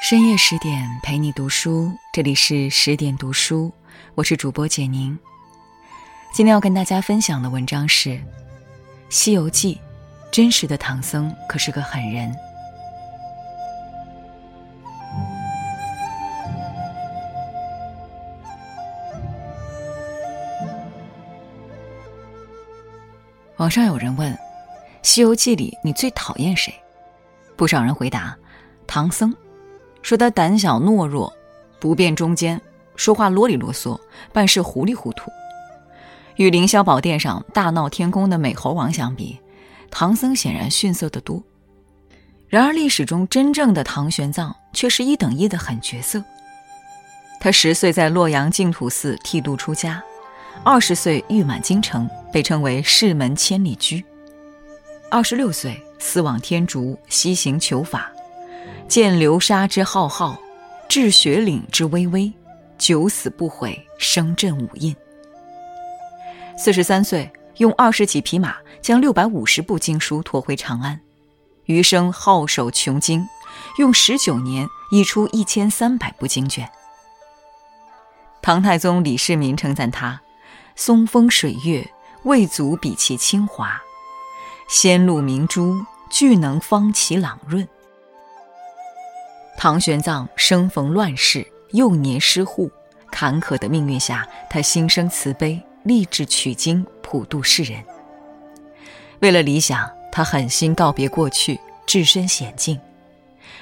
深夜十点陪你读书，这里是十点读书，我是主播简宁。今天要跟大家分享的文章是《西游记》，真实的唐僧可是个狠人。网上有人问，《西游记》里你最讨厌谁？不少人回答，唐僧。说他胆小懦弱，不辨忠奸，说话啰里啰嗦，办事糊里糊涂。与凌霄宝殿上大闹天宫的美猴王相比，唐僧显然逊色得多。然而历史中真正的唐玄奘却是一等一的狠角色。他十岁在洛阳净土寺剃度出家，二十岁誉满京城，被称为世门千里驹。二十六岁思往天竺，西行求法。见流沙之浩浩，至雪岭之巍巍，九死不悔，声震五印。四十三岁，用二十几匹马将六百五十部经书驮回长安，余生好守穷经，用十九年译出一千三百部经卷。唐太宗李世民称赞他：“松风水月，未足比其清华；仙露明珠，俱能方其朗润。”唐玄奘生逢乱世，幼年失户，坎坷的命运下，他心生慈悲，立志取经，普度世人。为了理想，他狠心告别过去，置身险境；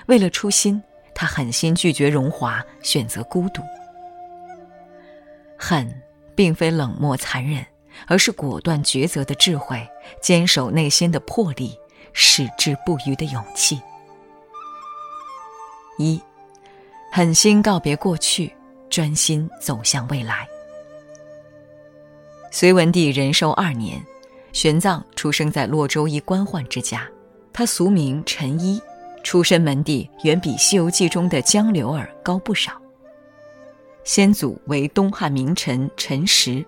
为了初心，他狠心拒绝荣华，选择孤独。恨，并非冷漠残忍，而是果断抉择的智慧，坚守内心的魄力，矢志不渝的勇气。一，狠心告别过去，专心走向未来。隋文帝仁寿二年，玄奘出生在洛州一官宦之家，他俗名陈一，出身门第远比《西游记》中的江流儿高不少。先祖为东汉名臣陈实，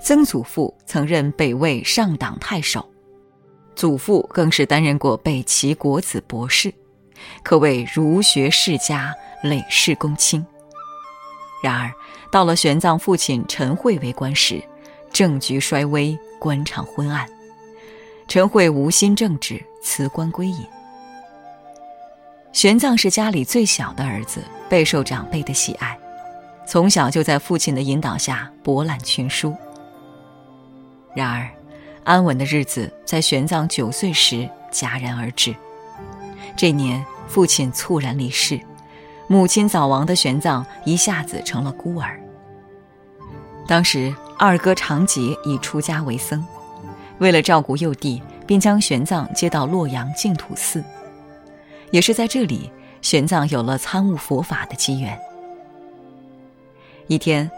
曾祖父曾任北魏上党太守，祖父更是担任过北齐国子博士。可谓儒学世家，累世公卿。然而，到了玄奘父亲陈慧为官时，政局衰微，官场昏暗。陈慧无心政治，辞官归隐。玄奘是家里最小的儿子，备受长辈的喜爱，从小就在父亲的引导下博览群书。然而，安稳的日子在玄奘九岁时戛然而止。这年，父亲猝然离世，母亲早亡的玄奘一下子成了孤儿。当时，二哥长杰已出家为僧，为了照顾幼弟，便将玄奘接到洛阳净土寺。也是在这里，玄奘有了参悟佛法的机缘。一天，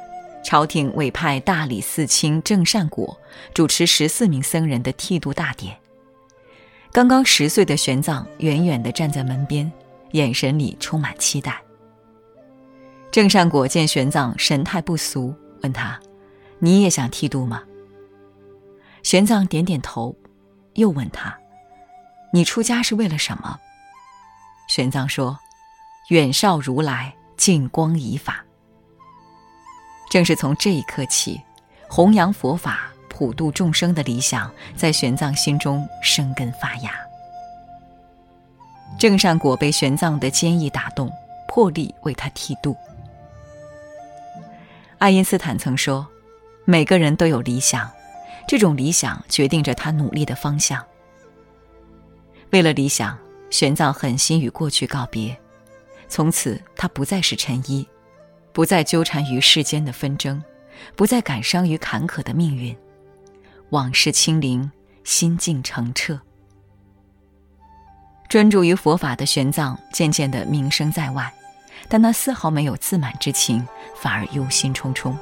朝廷委派大理寺卿郑善果主持十四名僧人的剃度大典。刚刚十岁的玄奘远远地站在门边，眼神里充满期待。郑善果见玄奘神态不俗，问他：“你也想剃度吗？”玄奘点点头，又问他：“你出家是为了什么？”玄奘说：“远绍如来，近光以法。”正是从这一刻起，弘扬佛法。普度众生的理想在玄奘心中生根发芽。郑善果被玄奘的坚毅打动，破例为他剃度。爱因斯坦曾说：“每个人都有理想，这种理想决定着他努力的方向。”为了理想，玄奘狠心与过去告别，从此他不再是陈一，不再纠缠于世间的纷争，不再感伤于坎坷的命运。往事清零，心境澄澈。专注于佛法的玄奘渐渐的名声在外，但他丝毫没有自满之情，反而忧心忡忡，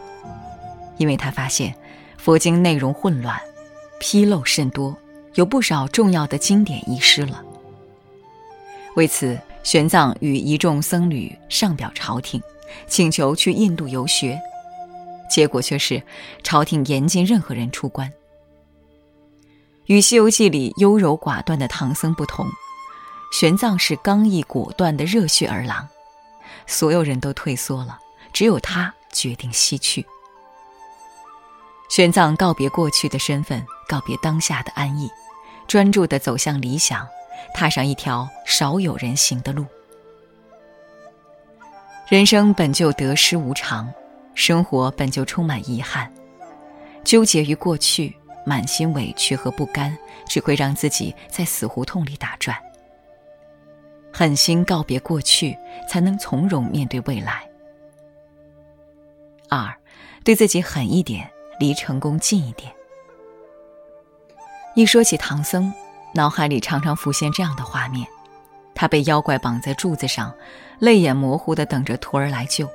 因为他发现佛经内容混乱，纰漏甚多，有不少重要的经典遗失了。为此，玄奘与一众僧侣上表朝廷，请求去印度游学，结果却是朝廷严禁任何人出关。与《西游记》里优柔寡断的唐僧不同，玄奘是刚毅果断的热血儿郎，所有人都退缩了，只有他决定西去。玄奘告别过去的身份，告别当下的安逸，专注地走向理想，踏上一条少有人行的路。人生本就得失无常，生活本就充满遗憾，纠结于过去，满心委屈和不甘，只会让自己在死胡同里打转。狠心告别过去，才能从容面对未来。二，对自己狠一点，离成功近一点。一说起唐僧，脑海里常常浮现这样的画面：他被妖怪绑在柱子上，泪眼模糊的等着徒儿来救。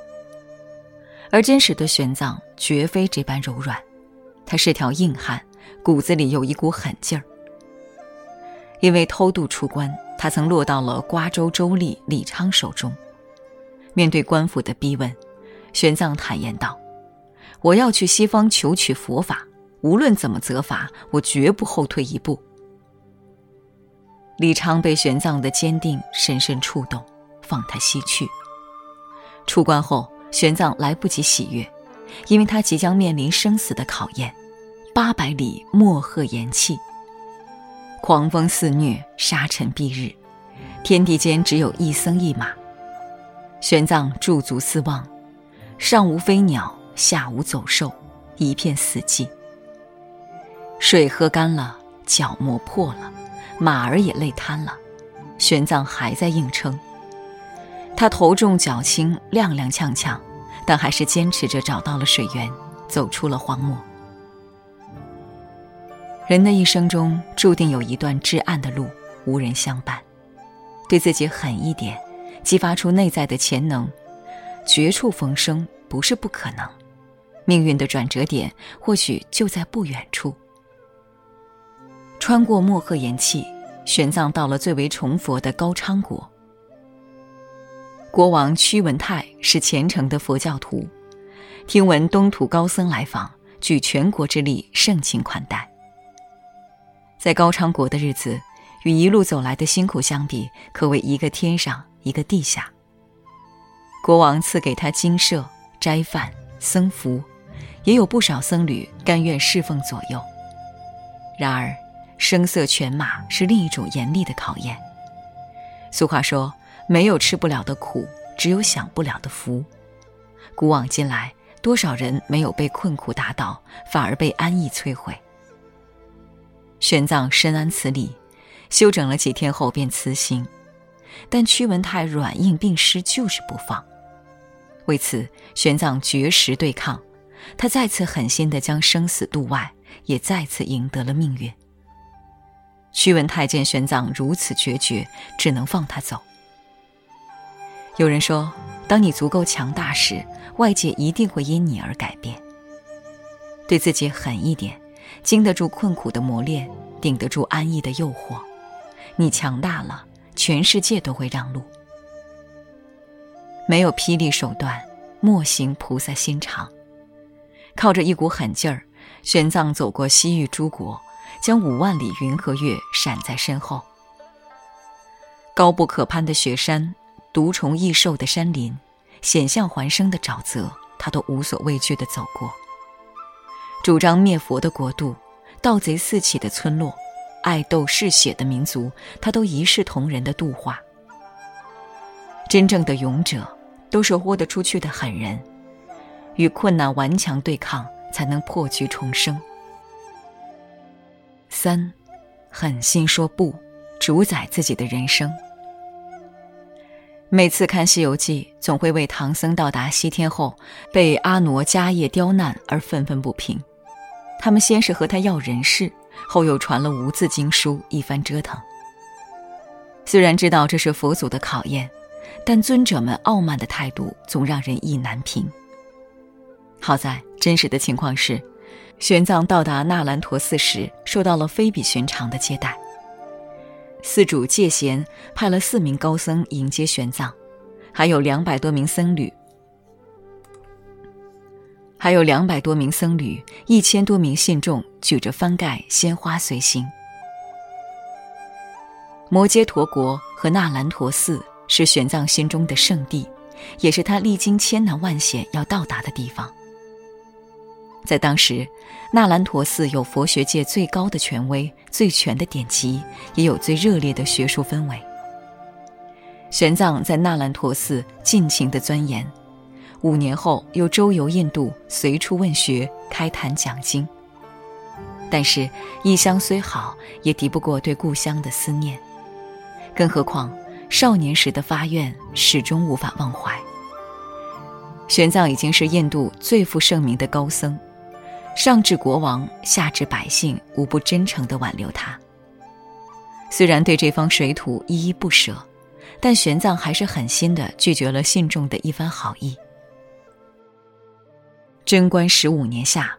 而真实的玄奘绝非这般柔软，他是条硬汉，骨子里有一股狠劲儿。因为偷渡出关。他曾落到了瓜州州吏李昌手中。面对官府的逼问，玄奘坦言道：“我要去西方求取佛法，无论怎么责罚，我绝不后退一步。”李昌被玄奘的坚定深深触动，放他西去。出关后，玄奘来不及喜悦，因为他即将面临生死的考验——八百里莫贺岩气。狂风肆虐，沙尘蔽日，天地间只有一僧一马。玄奘驻足四望，上无飞鸟，下无走兽，一片死寂。水喝干了，脚磨破了，马儿也累瘫了，玄奘还在硬撑。他头重脚轻，踉踉跄跄，但还是坚持着找到了水源，走出了荒漠。人的一生中，注定有一段至暗的路，无人相伴。对自己狠一点，激发出内在的潜能，绝处逢生不是不可能。命运的转折点，或许就在不远处。穿过漠河岩气，玄奘到了最为崇佛的高昌国。国王屈文泰是虔诚的佛教徒，听闻东土高僧来访，举全国之力盛情款待。在高昌国的日子，与一路走来的辛苦相比，可谓一个天上一个地下。国王赐给他精舍、斋饭、僧服，也有不少僧侣甘愿侍奉左右。然而，声色犬马是另一种严厉的考验。俗话说：“没有吃不了的苦，只有享不了的福。”古往今来，多少人没有被困苦打倒，反而被安逸摧毁。玄奘深谙此理，休整了几天后便辞行，但屈文泰软硬并施，就是不放。为此，玄奘绝食对抗，他再次狠心地将生死度外，也再次赢得了命运。屈文泰见玄奘如此决绝，只能放他走。有人说，当你足够强大时，外界一定会因你而改变。对自己狠一点。经得住困苦的磨练，顶得住安逸的诱惑，你强大了，全世界都会让路。没有霹雳手段，莫行菩萨心肠。靠着一股狠劲儿，玄奘走过西域诸国，将五万里云和月闪在身后。高不可攀的雪山，毒虫异兽的山林，险象环生的沼泽，他都无所畏惧地走过。主张灭佛的国度，盗贼四起的村落，爱斗嗜血的民族，他都一视同仁的度化。真正的勇者，都是豁得出去的狠人，与困难顽强对抗，才能破局重生。三，狠心说不，主宰自己的人生。每次看《西游记》，总会为唐僧到达西天后被阿傩迦叶刁难而愤愤不平。他们先是和他要人事，后又传了无字经书，一番折腾。虽然知道这是佛祖的考验，但尊者们傲慢的态度总让人意难平。好在真实的情况是，玄奘到达那兰陀寺时，受到了非比寻常的接待。寺主戒贤派了四名高僧迎接玄奘，还有两百多名僧侣，还有两百多名僧侣，一千多名信众举着幡盖、鲜花随行。摩揭陀国和那兰陀寺是玄奘心中的圣地，也是他历经千难万险要到达的地方。在当时，纳兰陀寺有佛学界最高的权威、最全的典籍，也有最热烈的学术氛围。玄奘在纳兰陀寺尽情的钻研，五年后又周游印度，随处问学，开坛讲经。但是异乡虽好，也敌不过对故乡的思念，更何况少年时的发愿始终无法忘怀。玄奘已经是印度最负盛名的高僧，上至国王，下至百姓，无不真诚地挽留他。虽然对这方水土依依不舍，但玄奘还是狠心地拒绝了信众的一番好意。贞观十五年夏。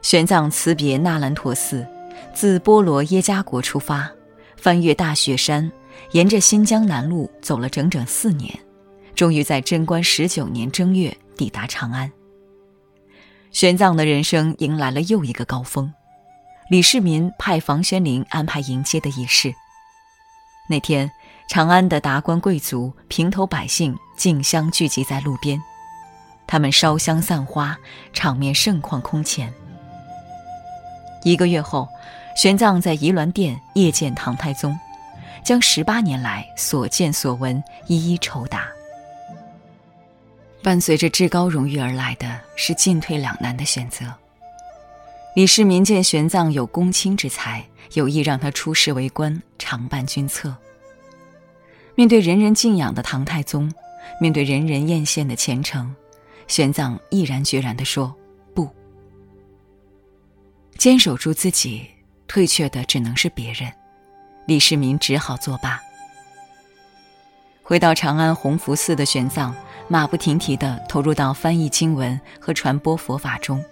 玄奘辞别那兰陀寺，自波罗耶加国出发，翻越大雪山，沿着新疆南路走了整整四年，终于在贞观十九年正月抵达长安。玄奘的人生迎来了又一个高峰，李世民派房玄龄安排迎接的仪式。那天，长安的达官贵族、平头百姓竞相聚集在路边，他们烧香散花，场面盛况空前。一个月后，玄奘在仪鸾殿谒见唐太宗，将十八年来所见所闻一一酬答。伴随着至高荣誉而来的是进退两难的选择。李世民见玄奘有公卿之才，有意让他出仕为官，常伴君侧。面对人人敬仰的唐太宗，面对人人艳羡的前程，玄奘毅然决然地说。不坚守住自己，退却的只能是别人。李世民只好作罢。回到长安弘福寺的玄奘，马不停蹄地投入到翻译经文和传播佛法中，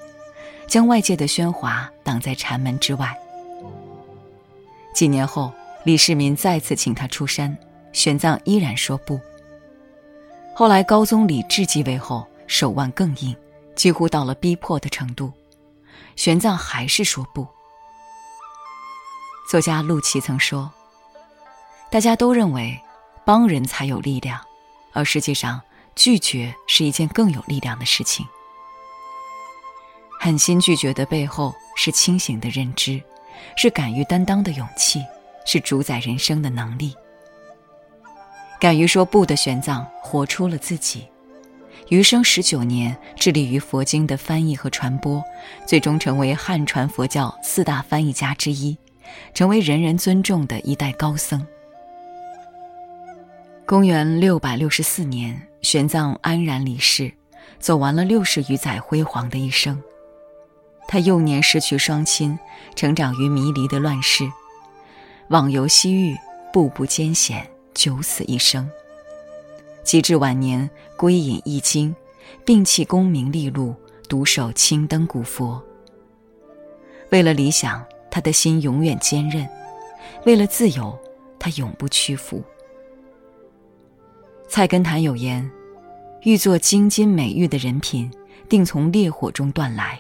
将外界的喧哗挡在禅门之外。几年后，李世民再次请他出山，玄奘依然说不。后来高宗李治继位后，手腕更硬，几乎到了逼迫的程度。玄奘还是说不。作家陆琪曾说：“大家都认为帮人才有力量，而实际上拒绝是一件更有力量的事情。狠心拒绝的背后是清醒的认知，是敢于担当的勇气，是主宰人生的能力。敢于说不的玄奘，活出了自己。”余生十九年，致力于佛经的翻译和传播，最终成为汉传佛教四大翻译家之一，成为人人尊重的一代高僧。公元六百六十四年，玄奘安然离世，走完了六十余载辉煌的一生。他幼年失去双亲，成长于迷离的乱世，网游西域，步步艰险，九死一生。及至晚年，归隐易经，摒弃功名利禄，独守青灯古佛。为了理想，他的心永远坚韧；为了自由，他永不屈服。菜根谭有言：“欲做精金美玉的人品，定从烈火中断来；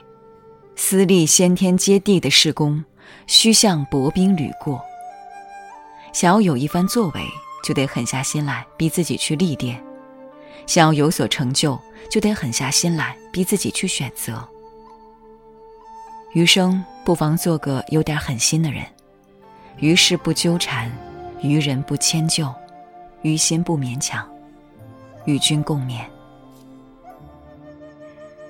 私立先天接地的事功，须向薄冰履过。”想要有一番作为。就得狠下心来，逼自己去历练；想要有所成就，就得狠下心来，逼自己去选择。余生不妨做个有点狠心的人，于事不纠缠，于人不迁就，于心不勉强。与君共勉。